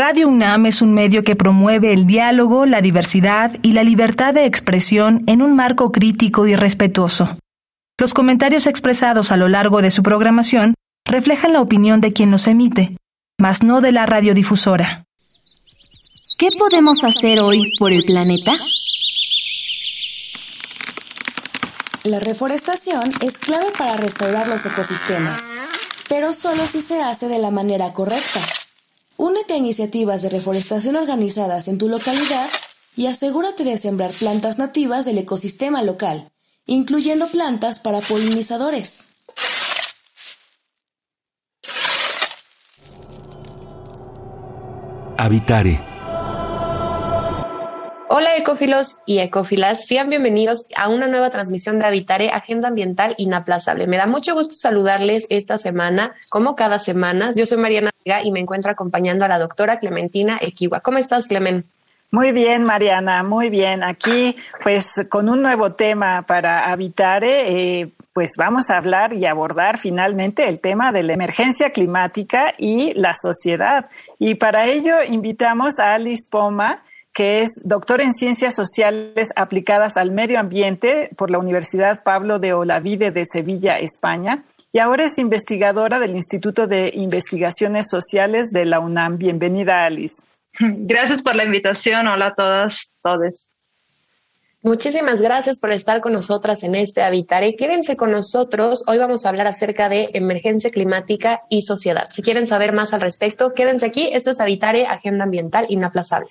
Radio UNAM es un medio que promueve el diálogo, la diversidad y la libertad de expresión en un marco crítico y respetuoso. Los comentarios expresados a lo largo de su programación reflejan la opinión de quien los emite, mas no de la radiodifusora. ¿Qué podemos hacer hoy por el planeta? La reforestación es clave para restaurar los ecosistemas, pero solo si se hace de la manera correcta. Únete a iniciativas de reforestación organizadas en tu localidad y asegúrate de sembrar plantas nativas del ecosistema local, incluyendo plantas para polinizadores. Habitare Hola ecófilos y ecófilas, sean bienvenidos a una nueva transmisión de Habitare, Agenda Ambiental Inaplazable. Me da mucho gusto saludarles esta semana, como cada semana. Yo soy Mariana Vega y me encuentro acompañando a la doctora Clementina Equiwa. ¿Cómo estás, Clemen? Muy bien, Mariana, muy bien. Aquí, pues, con un nuevo tema para Habitare, eh, pues vamos a hablar y abordar finalmente el tema de la emergencia climática y la sociedad. Y para ello invitamos a Alice Poma, que es doctor en Ciencias Sociales aplicadas al medio ambiente por la Universidad Pablo de Olavide de Sevilla, España, y ahora es investigadora del Instituto de Investigaciones Sociales de la UNAM. Bienvenida, Alice. Gracias por la invitación. Hola a todas, todos. Muchísimas gracias por estar con nosotras en este Habitare. Quédense con nosotros. Hoy vamos a hablar acerca de emergencia climática y sociedad. Si quieren saber más al respecto, quédense aquí. Esto es Habitare, Agenda Ambiental Inaplazable.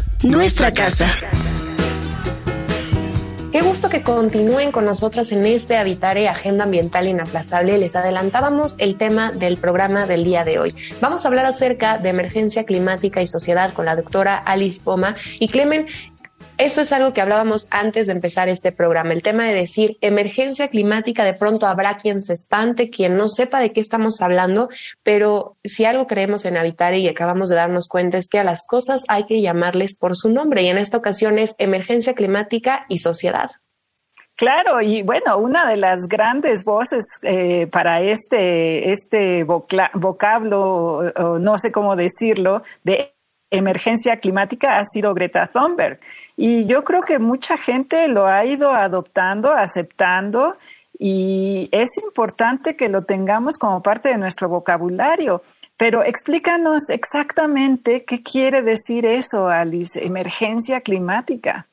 Nuestra, casa. Qué gusto que continúen con nosotras en este Habitare Agenda Ambiental Inaplazable. Les adelantábamos el tema del programa del día de hoy. Vamos a hablar acerca de emergencia climática y sociedad con la doctora Alice Poma. Y Clemen, eso es algo que hablábamos antes de empezar este programa, el tema de decir emergencia climática, de pronto habrá quien se espante, quien no sepa de qué estamos hablando, pero si algo creemos en Habitar y acabamos de darnos cuenta es que a las cosas hay que llamarles por su nombre y en esta ocasión es emergencia climática y sociedad. Claro, y bueno, una de las grandes voces eh, para este, este vocablo, no sé cómo decirlo, de emergencia climática ha sido Greta Thunberg. Y yo creo que mucha gente lo ha ido adoptando, aceptando, y es importante que lo tengamos como parte de nuestro vocabulario. Pero explícanos exactamente qué quiere decir eso, Alice, emergencia climática.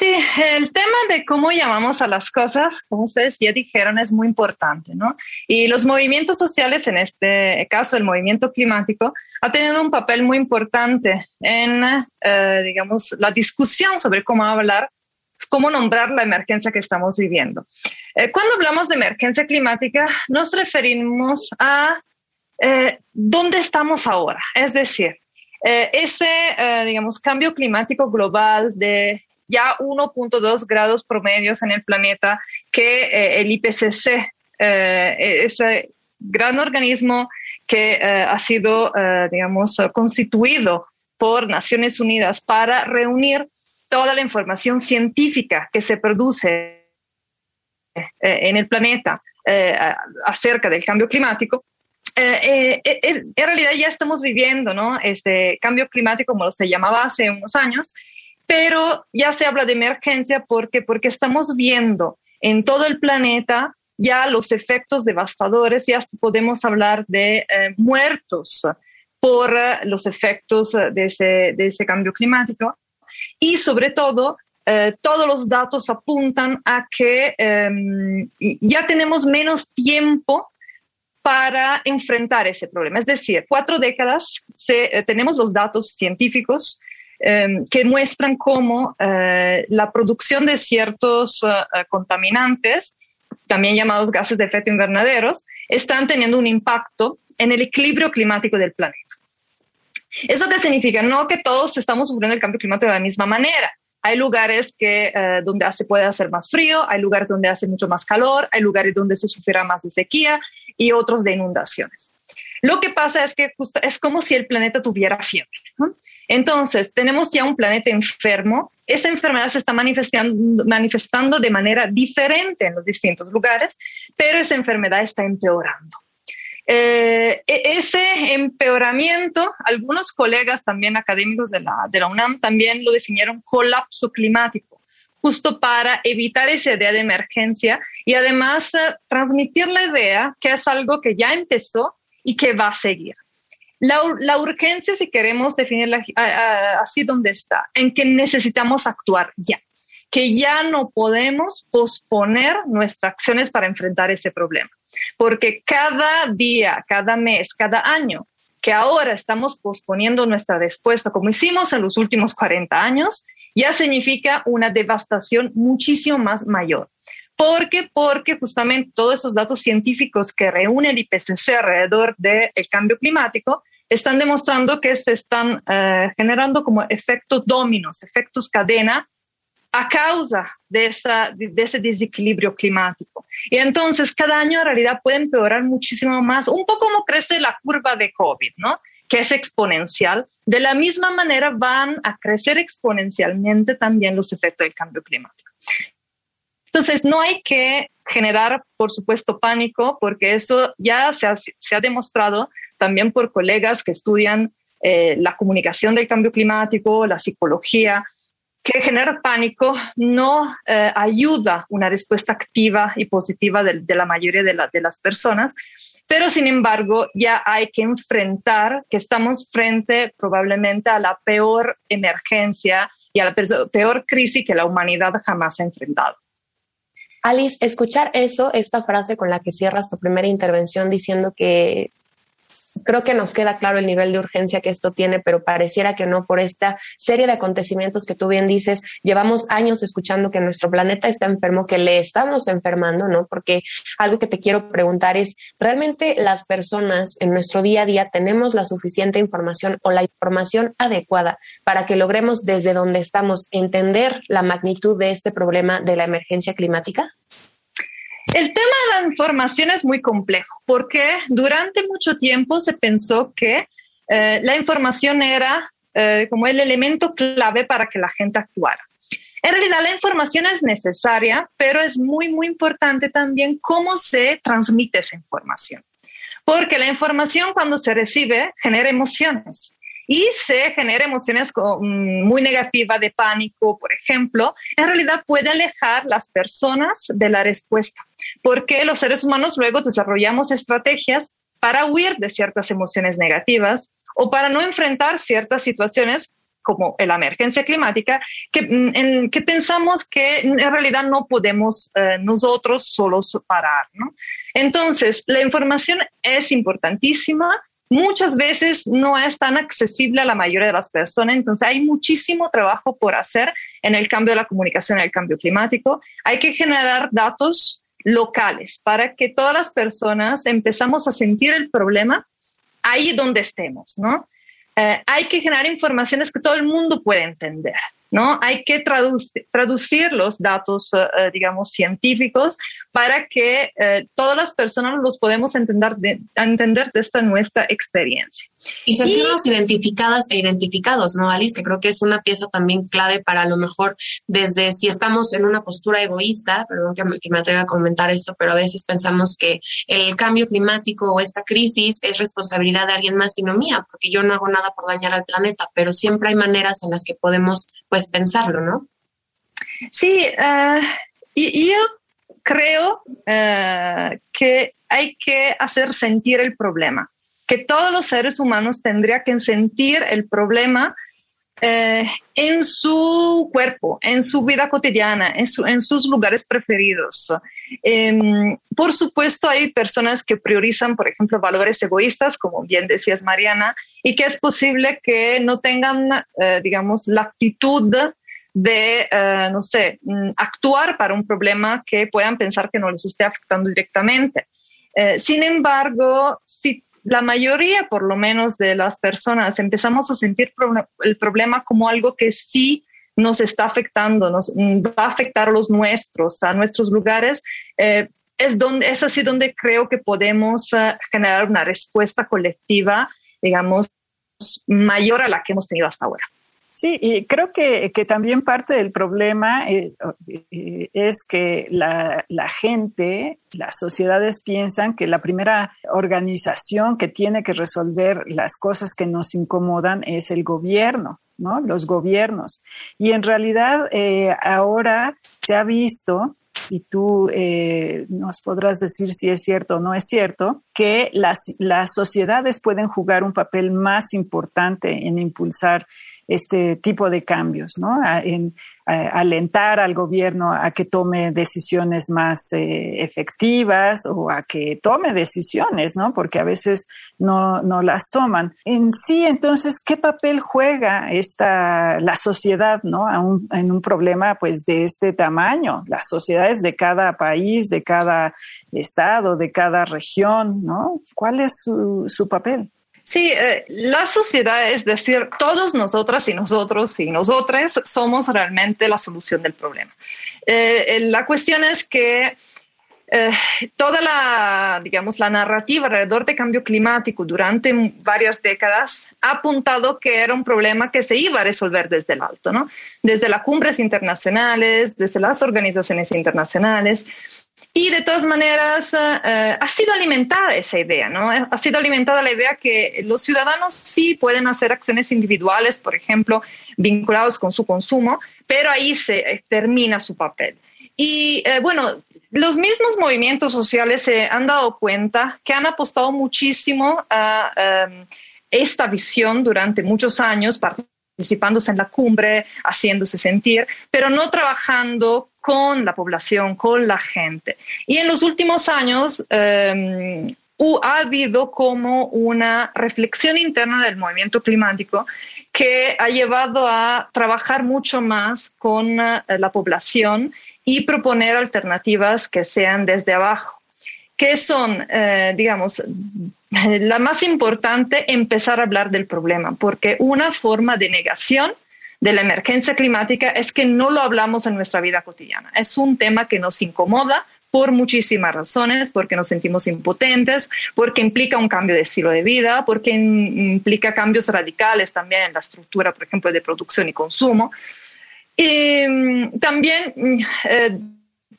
Sí, el tema de cómo llamamos a las cosas, como ustedes ya dijeron, es muy importante, ¿no? Y los movimientos sociales, en este caso el movimiento climático, ha tenido un papel muy importante en, eh, digamos, la discusión sobre cómo hablar, cómo nombrar la emergencia que estamos viviendo. Eh, cuando hablamos de emergencia climática, nos referimos a eh, dónde estamos ahora, es decir, ese, digamos, cambio climático global de ya 1.2 grados promedios en el planeta que eh, el IPCC, eh, ese gran organismo que eh, ha sido, digamos, constituido por Naciones Unidas para reunir toda la información científica que se produce en el planeta acerca del cambio climático, en realidad ya estamos viviendo ¿no? este cambio climático como se llamaba hace unos años pero ya se habla de emergencia porque, porque estamos viendo en todo el planeta ya los efectos devastadores, ya podemos hablar de eh, muertos por eh, los efectos de ese, de ese, cambio climático. Y sobre todo, eh, todos los datos apuntan a que em, ya tenemos menos tiempo para enfrentar ese problema. Es decir, cuatro décadas tenemos los datos científicos Em, que muestran cómo eh, la producción de ciertos eh, eh, contaminantes, también llamados gases de efecto invernaderos, están teniendo un impacto en el equilibrio climático del planeta. ¿Eso qué significa? No que todos estamos sufriendo el cambio climático de la misma manera. Hay lugares que, donde se puede hacer más frío, hay lugares donde hace mucho más calor, hay lugares donde se sufrirá más de sequía y otros de inundaciones. Lo que pasa es que es como si el planeta tuviera fiebre. Entonces, tenemos ya un planeta enfermo. Esa enfermedad se está manifestando, manifestando de manera diferente en los distintos lugares, pero esa enfermedad está empeorando. Eh, e-, ese empeoramiento, algunos colegas también académicos de la, de UNAM también lo definieron colapso climático, justo para evitar esa idea de emergencia y además eh, transmitir la idea que es algo que ya empezó y que va a seguir. La, urgencia, si queremos definirla así donde está, en que necesitamos actuar ya, que ya no podemos posponer nuestras acciones para enfrentar ese problema, porque cada día, cada mes, cada año que ahora estamos posponiendo nuestra respuesta, como hicimos en los últimos 40 años, ya significa una devastación muchísimo más mayor. ¿Por qué? Porque justamente todos esos datos científicos que reúne el IPCC alrededor del cambio climático están demostrando que se están eh, generando como efectos dominos, efectos cadena a causa de, esa, de, ese desequilibrio climático. Y entonces cada año en realidad puede empeorar muchísimo más, un poco como crece la curva de COVID, ¿no? que es exponencial. De la misma manera van a crecer exponencialmente también los efectos del cambio climático. Entonces, no hay que generar, por supuesto, pánico, porque eso ya se ha, demostrado también por colegas que estudian eh, la comunicación del cambio climático, la psicología, que generar pánico no eh, ayuda una respuesta activa y positiva de, la mayoría de, de, las personas, pero sin embargo ya hay que enfrentar que estamos frente probablemente a la peor emergencia y a la peor crisis que la humanidad jamás ha enfrentado. Alice, escuchar eso, esta frase con la que cierras tu primera intervención diciendo que creo que nos queda claro el nivel de urgencia que esto tiene, pero pareciera que no por esta serie de acontecimientos que tú bien dices. Llevamos años escuchando que nuestro planeta está enfermo, que le estamos enfermando, ¿no? Porque algo que te quiero preguntar es, ¿realmente las personas en nuestro día a día tenemos la suficiente información o la información adecuada para que logremos desde donde estamos entender la magnitud de este problema de la emergencia climática? El tema de la información es muy complejo porque durante mucho tiempo se pensó que eh, la información era eh, como el elemento clave para que la gente actuara. En realidad la información es necesaria, pero es muy, muy importante también cómo se transmite esa información. Porque la información cuando se recibe genera emociones y se genera emociones mm, muy negativas de pánico, por ejemplo, en realidad puede alejar las personas de la respuesta, porque los seres humanos luego desarrollamos estrategias para huir de ciertas emociones negativas o para no enfrentar ciertas situaciones como la emergencia climática, que, mm, en, que pensamos que en realidad no podemos eh, nosotros solos parar. ¿no? Entonces, la información es importantísima, muchas veces no es tan accesible a la mayoría de las personas. Entonces hay muchísimo trabajo por hacer en el cambio de la comunicación, en el cambio climático. Hay que generar datos locales para que todas las personas empezamos a sentir el problema ahí donde estemos, ¿no? Eh, hay que generar informaciones que todo el mundo pueda entender. ¿No? Hay que traducir, los datos, eh, eh, digamos, científicos para que eh, todas las personas los podemos entender de, entender de esta nuestra experiencia. Y sentirnos identificadas e identificados, ¿no, Alice? Que creo que es una pieza también clave para a lo mejor desde si estamos en una postura egoísta, perdón que me, que me atreva a comentar esto, pero a veces pensamos que el cambio climático o esta crisis es responsabilidad de alguien más y no mía, porque yo no hago nada por dañar al planeta, pero siempre hay maneras en las que podemos, pues, pensarlo, ¿no? Sí, uh, y, yo creo uh, que hay que hacer sentir el problema, que todos los seres humanos tendrían que sentir el problema uh, en su cuerpo, en su vida cotidiana, en sus lugares preferidos. Um, por supuesto, hay personas que priorizan, por ejemplo, valores egoístas, como bien decías, Mariana, y que es posible que no tengan, uh, digamos, la actitud de, uh, no sé, mm, actuar para un problema que puedan pensar que no les esté afectando directamente. Uh, sin embargo, si la mayoría, por lo menos, de las personas empezamos a sentir el problema como algo que sí nos está afectando, nos va a afectar a los nuestros, a nuestros lugares, eh, es, donde, es así donde creo que podemos eh, generar una respuesta colectiva, digamos, mayor a la que hemos tenido hasta ahora. Sí, y creo que, que también parte del problema eh, es que la, gente, las sociedades piensan que la primera organización que tiene que resolver las cosas que nos incomodan es el gobierno. ¿No? Los gobiernos. Y en realidad eh, ahora se ha visto y tú eh, nos podrás decir si es cierto o no es cierto, que las, las sociedades pueden jugar un papel más importante en impulsar este tipo de cambios, ¿no? En, alentar al gobierno a que tome decisiones más eh, efectivas o a que tome decisiones, ¿no? Porque a veces no, no las toman. En sí, entonces, ¿qué papel juega esta, la sociedad, ¿no? en un problema, pues, de este tamaño? Las sociedades de cada país, de cada estado, de cada región, ¿no? ¿Cuál es su, su papel? Sí, eh, la sociedad, es decir, todos nosotras y nosotros y nosotras somos realmente la solución del problema. Eh, la cuestión es que eh, toda la, digamos, la narrativa alrededor de cambio climático durante varias décadas ha apuntado que era un problema que se iba a resolver desde el alto, ¿no? Desde las cumbres internacionales, desde las organizaciones internacionales. Y de todas maneras, eh, ha sido alimentada esa idea, ¿no? Ha sido alimentada la idea que los ciudadanos sí pueden hacer acciones individuales, por ejemplo, vinculados con su consumo, pero ahí se eh, termina su papel. Y eh, bueno, los mismos movimientos sociales se han dado cuenta que han apostado muchísimo a em, esta visión durante muchos años, participándose en la cumbre, haciéndose sentir, pero no trabajando con la población, con la gente. Y en los últimos años em, ha habido como una reflexión interna del movimiento climático que ha llevado a trabajar mucho más con eh, la población y proponer alternativas que sean desde abajo, que son, eh, digamos, la más importante, empezar a hablar del problema, porque una forma de negación de la emergencia climática es que no lo hablamos en nuestra vida cotidiana. Es un tema que nos incomoda por muchísimas razones, porque nos sentimos impotentes, porque implica un cambio de estilo de vida, porque implica cambios radicales también en la estructura, por ejemplo, de producción y consumo. Y mm, también mm, eh,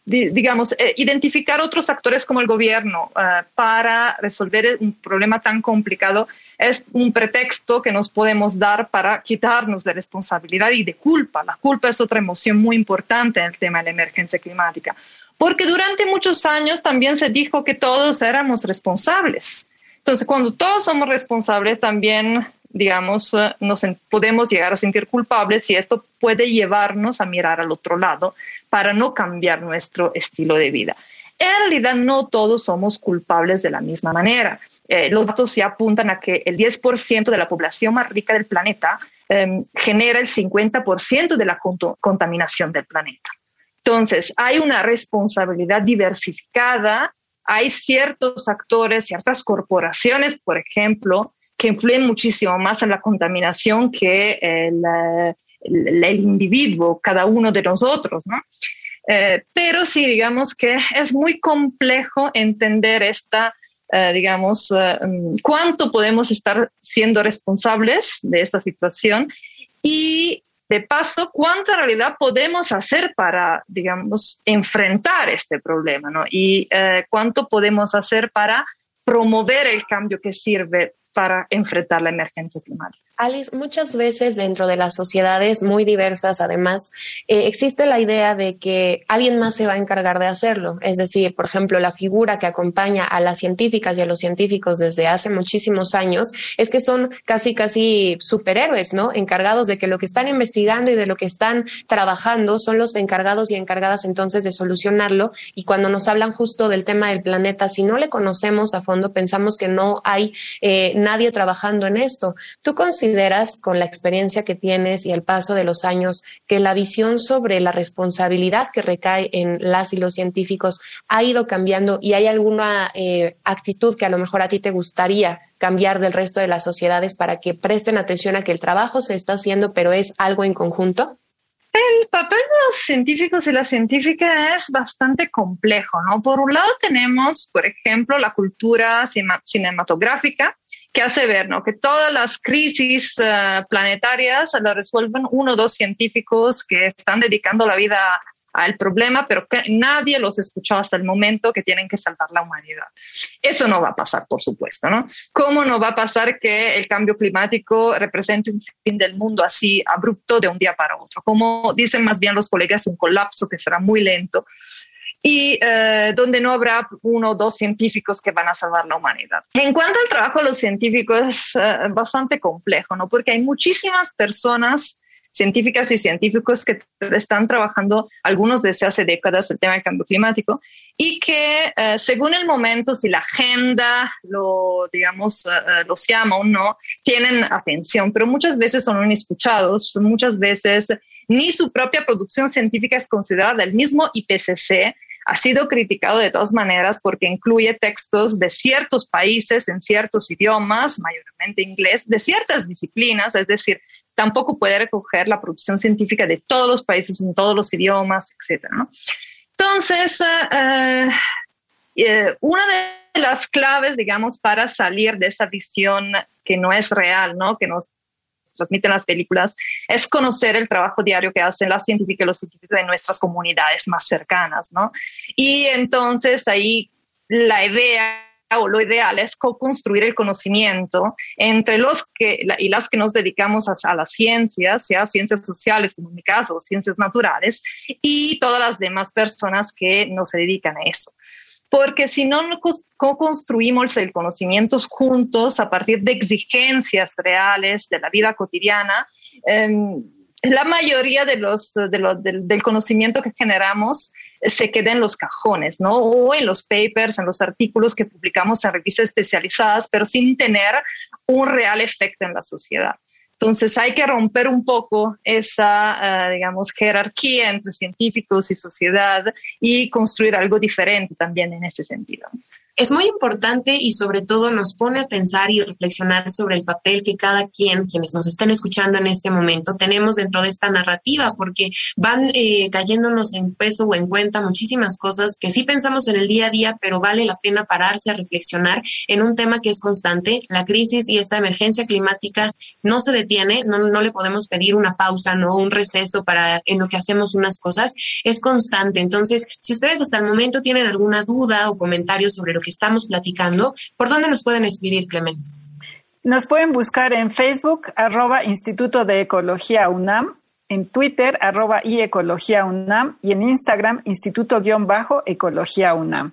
digamos, eh, identificar otros actores como el gobierno eh, para resolver un problema tan complicado es un pretexto que nos podemos dar para quitarnos de responsabilidad y de culpa. La culpa es otra emoción muy importante en el tema de la emergencia climática, porque durante muchos años también se dijo que todos éramos responsables. Entonces, cuando todos somos responsables, también digamos, eh, nos podemos llegar a sentir culpables y esto puede llevarnos a mirar al otro lado para no cambiar nuestro estilo de vida. En realidad no todos somos culpables de la misma manera. Eh, los datos ya apuntan a que el 10% de la población más rica del planeta em, genera el 50% de la contaminación del planeta. Entonces, hay una responsabilidad diversificada, hay ciertos actores, ciertas corporaciones, por ejemplo, que influyen muchísimo más en la contaminación que el, individuo, cada uno de nosotros, ¿no? Eh, pero sí, digamos que es muy complejo entender esta, eh, digamos, eh, mm, cuánto podemos estar siendo responsables de esta situación y de paso, cuánto en realidad podemos hacer para, digamos, enfrentar este problema, ¿no? Y cuánto podemos hacer para promover el cambio que sirve para enfrentar la emergencia climática. Alice, muchas veces dentro de las sociedades muy diversas, además, eh, existe la idea de que alguien más se va a encargar de hacerlo. Es decir, por ejemplo, la figura que acompaña a las científicas y a los científicos desde hace muchísimos años es que son casi, casi superhéroes, ¿no? Encargados de que lo que están investigando y de lo que están trabajando son los encargados y encargadas entonces de solucionarlo. Y cuando nos hablan justo del tema del planeta, si no le conocemos a fondo, pensamos que no hay eh, nadie trabajando en esto. ¿Tú consideras, con la experiencia que tienes y el paso de los años, que la visión sobre la responsabilidad que recae en las y los científicos ha ido cambiando y hay alguna eh, actitud que a lo mejor a ti te gustaría cambiar del resto de las sociedades para que presten atención a que el trabajo se está haciendo, pero es algo en conjunto? El papel de los científicos y la científica es bastante complejo, ¿no? Por un lado tenemos, por ejemplo, la cultura cinematográfica, que hace ver ¿no? que todas las crisis uh, planetarias las resuelven uno o dos científicos que están dedicando la vida al problema, pero que nadie los escuchó hasta el momento que tienen que salvar la humanidad. Eso no va a pasar, por supuesto, ¿no? ¿Cómo no va a pasar que el cambio climático represente un fin del mundo así abrupto de un día para otro? Como dicen más bien los colegas, un colapso que será muy lento y eh, donde no habrá uno o dos científicos que van a salvar la humanidad. En cuanto al trabajo de los científicos, es eh, bastante complejo, ¿no? Porque hay muchísimas personas científicas y científicos que están trabajando, algunos desde hace décadas, el tema del cambio climático, y que eh, según el momento, si la agenda lo, digamos, uh, los llama o no, tienen atención, pero muchas veces son inescuchados, muchas veces ni su propia producción científica es considerada el mismo IPCC ha sido criticado de todas maneras porque incluye textos de ciertos países en ciertos idiomas, mayormente inglés, de ciertas disciplinas, es decir, tampoco puede recoger la producción científica de todos los países en todos los idiomas, etc. Entonces, eh, eh, una de las claves, digamos, para salir de esa visión que no es real, ¿no? que nos transmiten las películas, es conocer el trabajo diario que hacen las científicas y los científicos de nuestras comunidades más cercanas, ¿no? Y entonces ahí la idea o lo ideal es co-construir el conocimiento entre los que y las que nos dedicamos a, a, las ciencias, sea ciencias sociales, como en mi caso, ciencias naturales, y todas las demás personas que no se dedican a eso porque si no co-construimos el conocimiento juntos a partir de exigencias reales de la vida cotidiana, em, la mayoría de los, del, conocimiento que generamos se queda en los cajones, ¿no? O en los papers, en los artículos que publicamos en revistas especializadas, pero sin tener un real efecto en la sociedad. Entonces hay que romper un poco esa, uh, digamos, jerarquía entre científicos y sociedad y construir algo diferente también en ese sentido es muy importante y sobre todo nos pone a pensar y reflexionar sobre el papel que cada quien, quienes nos estén escuchando en este momento, tenemos dentro de esta narrativa, porque van eh, cayéndonos en peso o en cuenta muchísimas cosas que sí pensamos en el día a día, pero vale la pena pararse a reflexionar en un tema que es constante. La crisis y esta emergencia climática no se detiene, no, no le podemos pedir una pausa, no un receso para en lo que hacemos unas cosas, es constante. Entonces, si ustedes hasta el momento tienen alguna duda o comentario sobre lo que estamos platicando, ¿por dónde nos pueden escribir, Clemen? Nos pueden buscar en Facebook, arroba Instituto de Ecología UNAM, en Twitter, arroba y Ecología UNAM, y en Instagram, Instituto-Ecología UNAM.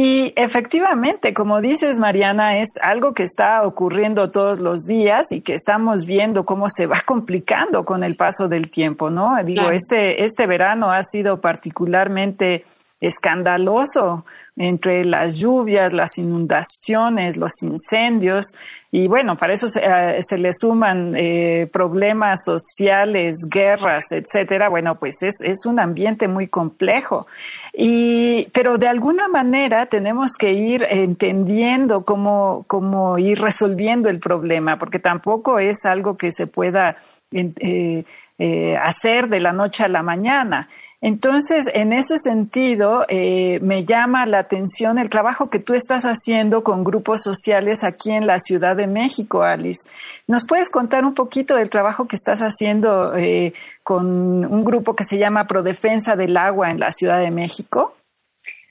Y efectivamente, como dices, Mariana, es algo que está ocurriendo todos los días y que estamos viendo cómo se va complicando con el paso del tiempo, ¿no? Digo, este, este verano ha sido particularmente escandaloso entre las lluvias, las inundaciones, los incendios. Y bueno, para eso se, eh, le suman eh, problemas sociales, guerras, etcétera. Bueno, pues es, un ambiente muy complejo. Y, pero de alguna manera tenemos que ir entendiendo cómo, cómo ir resolviendo el problema, porque tampoco es algo que se pueda eh, hacer de la noche a la mañana. Entonces, en ese sentido, eh, me llama la atención el trabajo que tú estás haciendo con grupos sociales aquí en la Ciudad de México, Alice. ¿Nos puedes contar un poquito del trabajo que estás haciendo eh, con un grupo que se llama Prodefensa del Agua en la Ciudad de México?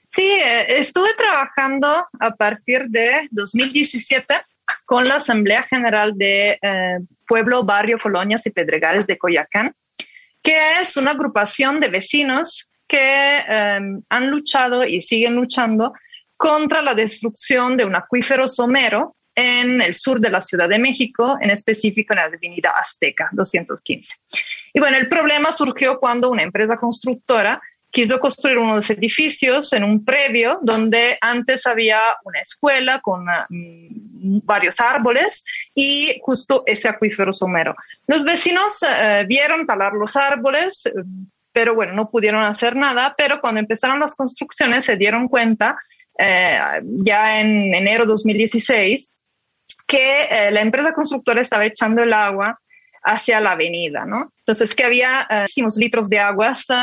Sí, eh, estuve trabajando a partir de 2017 con la Asamblea General de Pueblo, Barrio, Colonias y Pedregales de Coyacán que es una agrupación de vecinos que em, han luchado y siguen luchando contra la destrucción de un acuífero somero en el sur de la Ciudad de México, en específico en la Avenida Azteca 215. Y bueno, el problema surgió cuando una empresa constructora quiso construir unos edificios en un predio donde antes había una escuela con mm, varios árboles y justo ese acuífero somero. Los vecinos eh, vieron talar los árboles, eh, pero bueno, no pudieron hacer nada, pero cuando empezaron las construcciones se dieron cuenta, eh, ya en enero de 2016, que eh, la empresa constructora estaba echando el agua hacia la avenida, ¿no? Entonces, que había eh, litros de aguas eh,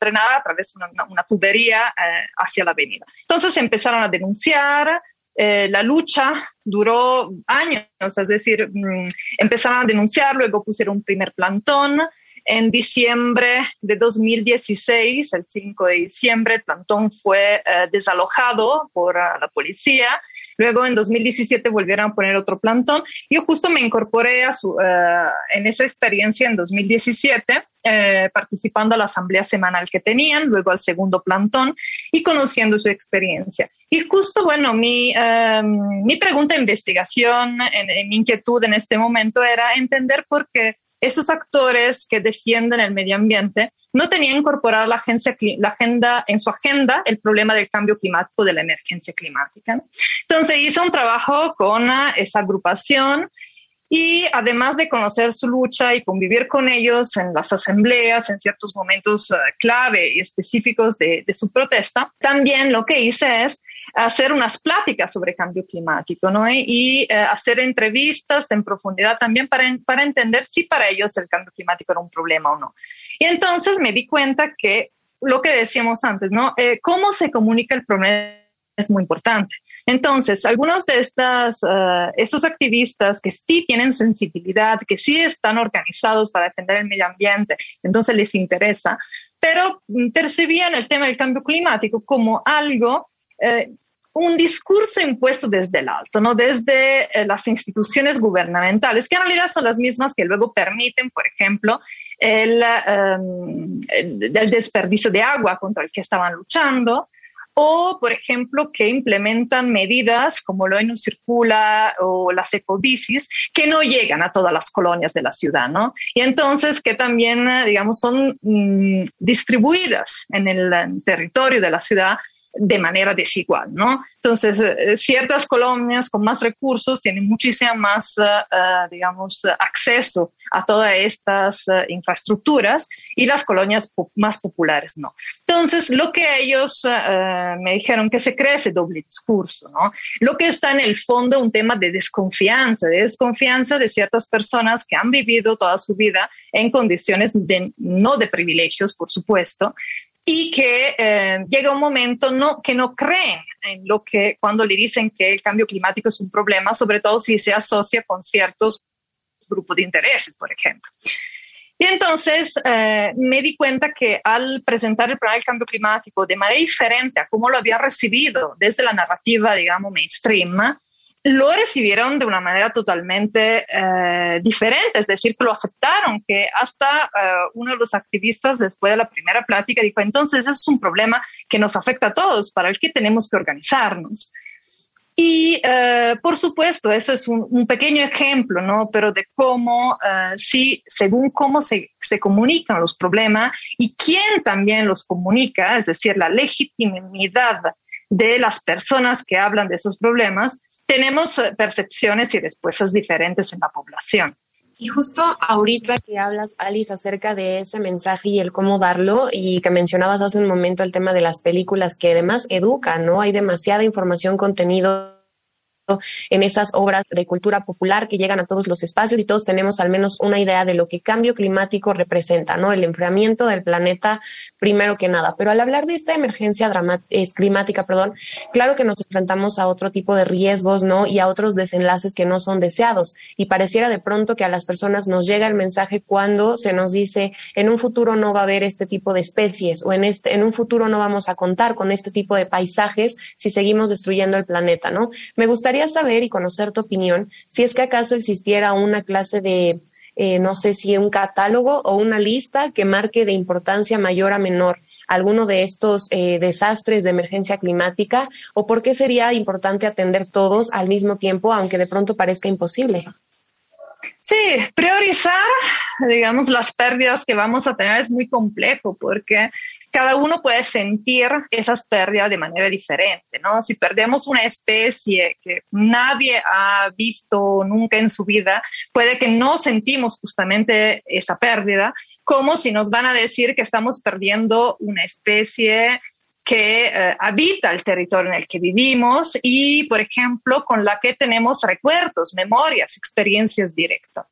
drenada a través de una, tubería eh, hacia la avenida. Entonces empezaron a denunciar, eh, la lucha duró años, es decir, mm, empezaron a denunciar, luego pusieron un primer plantón. En diciembre de 2016, el 5 de diciembre, el plantón fue desalojado por la policía Luego en 2017 volvieron a poner otro plantón. Yo justo me incorporé a su, eh, en esa experiencia en 2017, eh, participando a la asamblea semanal que tenían, luego al segundo plantón y conociendo su experiencia. Y justo, bueno, mi, em, mi pregunta de investigación, en, mi inquietud en este momento era entender por qué esos actores que defienden el medio ambiente no tenían incorporado la, la agenda, en su agenda el problema del cambio climático, de la emergencia climática. Entonces hice un trabajo con esa agrupación y además de conocer su lucha y convivir con ellos en las asambleas, en ciertos momentos uh, clave y específicos de, de, su protesta, también lo que hice es hacer unas pláticas sobre cambio climático ¿no? y, uh, hacer entrevistas en profundidad también para, para entender si para ellos el cambio climático era un problema o no. Y entonces me di cuenta que lo que decíamos antes, ¿no? Eh, ¿Cómo se comunica el problema? Es muy importante. Entonces, algunos de estas, uh, estos activistas que sí tienen sensibilidad, que sí están organizados para defender el medio ambiente, entonces les interesa, pero percibían el tema del cambio climático como algo eh, un discurso impuesto desde el alto, ¿no? desde eh, las instituciones gubernamentales, que en realidad son las mismas que luego permiten, por ejemplo, el, um, el, el desperdicio de agua contra el que estaban luchando, o, por ejemplo, que implementan medidas como lo en Circula o las ecobicis que no llegan a todas las colonias de la ciudad, ¿no? Y entonces que también, eh, digamos, son mm, distribuidas en el territorio de la ciudad de manera desigual, ¿no? Entonces, eh, ciertas colonias con más recursos tienen muchísima más, eh, eh, digamos, acceso a todas estas infraestructuras y las colonias más populares no. Entonces, lo que ellos me dijeron que se cree ese doble discurso, ¿no? Lo que está en el fondo un tema de desconfianza, de desconfianza de ciertas personas que han vivido toda su vida en condiciones de, no de privilegios, por supuesto, y que eh, llega un momento no, que no creen en lo que cuando le dicen que el cambio climático es un problema, sobre todo si se asocia con ciertos grupos de intereses, por ejemplo. Y entonces eh, me di cuenta que al presentar el problema del cambio climático de manera diferente a cómo lo había recibido desde la narrativa, digamos, mainstream, lo recibieron de una manera totalmente eh, diferente, es decir, que lo aceptaron, que hasta eh, uno de los activistas después de la primera plática dijo, entonces es un problema que nos afecta a todos, para el que tenemos que organizarnos. Y eh, por supuesto, ese es un, pequeño ejemplo, ¿no? Pero de cómo, sí, según cómo se, se comunican los problemas y quién también los comunica, es decir, la legitimidad de las personas que hablan de esos problemas, tenemos eh, percepciones y respuestas diferentes en la población. Y justo ahorita que hablas, Alice, acerca de ese mensaje y el cómo darlo, y que mencionabas hace un momento el tema de las películas que además educan, ¿no? Hay demasiada información, contenido en esas obras de cultura popular que llegan a todos los espacios y todos tenemos al menos una idea de lo que cambio climático representa, ¿no? El enfriamiento del planeta primero que nada. Pero al hablar de esta emergencia climática, perdón, claro que nos enfrentamos a otro tipo de riesgos, ¿no? Y a otros desenlaces que no son deseados. Y pareciera de pronto que a las personas nos llega el mensaje cuando se nos dice en un futuro no va a haber este tipo de especies o en este en un futuro no vamos a contar con este tipo de paisajes si seguimos destruyendo el planeta, ¿no? Me gustaría saber y conocer tu opinión si es que acaso existiera una clase de, eh, no sé si un catálogo o una lista que marque de importancia mayor a menor alguno de estos eh, desastres de emergencia climática o por qué sería importante atender todos al mismo tiempo, aunque de pronto parezca imposible. Sí, priorizar, digamos, las pérdidas que vamos a tener es muy complejo porque cada uno puede sentir esas pérdidas de manera diferente, ¿no? Si perdemos una especie que nadie ha visto nunca en su vida, puede que no sentimos justamente esa pérdida, como si nos van a decir que estamos perdiendo una especie que eh, habita el territorio en el que vivimos y, por ejemplo, con la que tenemos recuerdos, memorias, experiencias directas.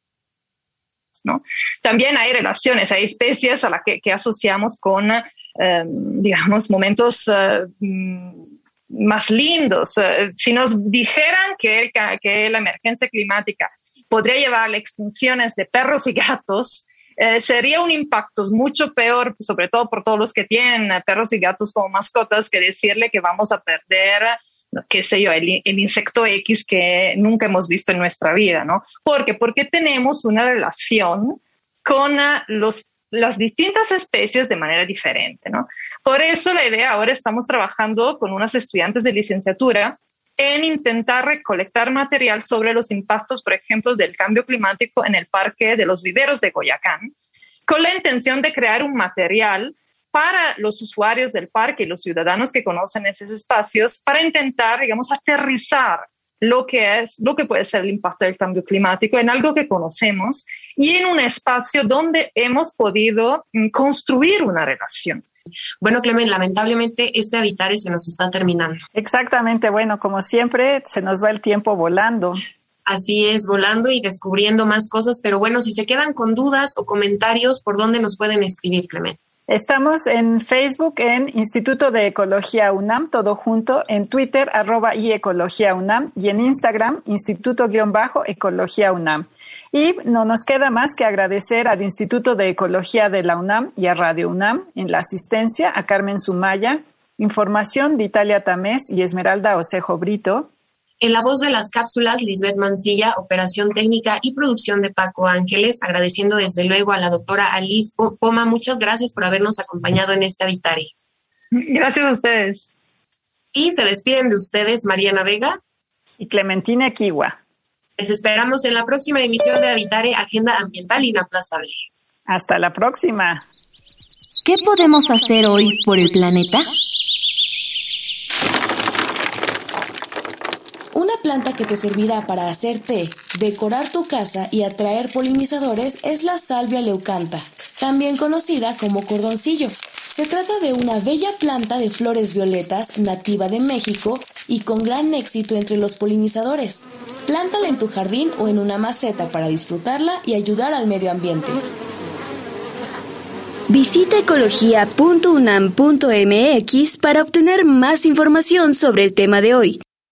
¿no? También hay relaciones, hay especies a las que, asociamos con, em, digamos, momentos eh, mm, más lindos. Eh, si nos dijeran que, que la emergencia climática podría llevar a extinciones de perros y gatos, eh, sería un impacto mucho peor, sobre todo por todos los que tienen perros y gatos como mascotas, que decirle que vamos a perder qué sé yo, el, insecto X que nunca hemos visto en nuestra vida, ¿no? ¿Por qué? Porque tenemos una relación con ah, los, las distintas especies de manera diferente, ¿no? Por eso la idea ahora estamos trabajando con unas estudiantes de licenciatura en intentar recolectar material sobre los impactos, por ejemplo, del cambio climático en el parque de los viveros de Goyacán, con la intención de crear un material para los usuarios del parque y los ciudadanos que conocen esos espacios para intentar, digamos, aterrizar lo que es, lo que puede ser el impacto del cambio climático en algo que conocemos y en un espacio donde hemos podido mm, construir una relación. Bueno, Clemen, lamentablemente este Habitare se nos está terminando. Exactamente, bueno, como siempre, se nos va el tiempo volando. Así es, volando y descubriendo más cosas, pero bueno, si se quedan con dudas o comentarios, ¿por dónde nos pueden escribir, Clemen? Estamos en Facebook en Instituto de Ecología UNAM, todo junto, en Twitter arroba y Ecología UNAM y en Instagram Instituto-Ecología UNAM. Y no nos queda más que agradecer al Instituto de Ecología de la UNAM y a Radio UNAM en la asistencia a Carmen Sumaya, información de Italia Tamés y Esmeralda Osejo Brito. En la voz de las cápsulas, Lisbeth Mancilla, operación técnica y producción de Paco Ángeles, agradeciendo desde luego a la doctora Alice Poma. Muchas gracias por habernos acompañado en este Habitare. Gracias a ustedes. Y se despiden de ustedes Mariana Vega y Clementina Kiwa. Les esperamos en la próxima emisión de Habitare Agenda Ambiental Inaplazable. Hasta la próxima. ¿Qué podemos hacer hoy por el planeta? Una planta que te servirá para hacer té, decorar tu casa y atraer polinizadores es la salvia leucanta, también conocida como cordoncillo. Se trata de una bella planta de flores violetas nativa de México y con gran éxito entre los polinizadores. Plántala en tu jardín o en una maceta para disfrutarla y ayudar al medio ambiente. Visita ecología.unam.mx para obtener más información sobre el tema de hoy.